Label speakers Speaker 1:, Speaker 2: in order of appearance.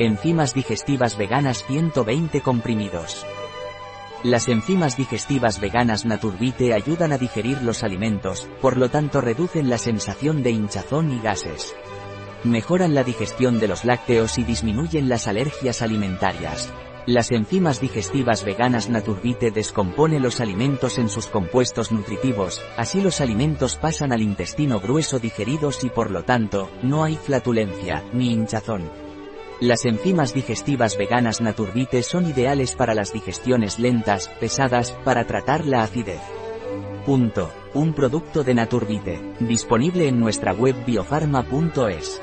Speaker 1: Enzimas digestivas veganas 120 comprimidos. Las enzimas digestivas veganas Naturbite ayudan a digerir los alimentos, por lo tanto reducen la sensación de hinchazón y gases. Mejoran la digestión de los lácteos y disminuyen las alergias alimentarias. Las enzimas digestivas veganas Naturbite descompone los alimentos en sus compuestos nutritivos, así los alimentos pasan al intestino grueso digeridos y por lo tanto, no hay flatulencia, ni hinchazón. Las enzimas digestivas veganas Naturbite son ideales para las digestiones lentas, pesadas, para tratar la acidez. Punto. Un producto de Naturbite, disponible en nuestra web biofarma.es.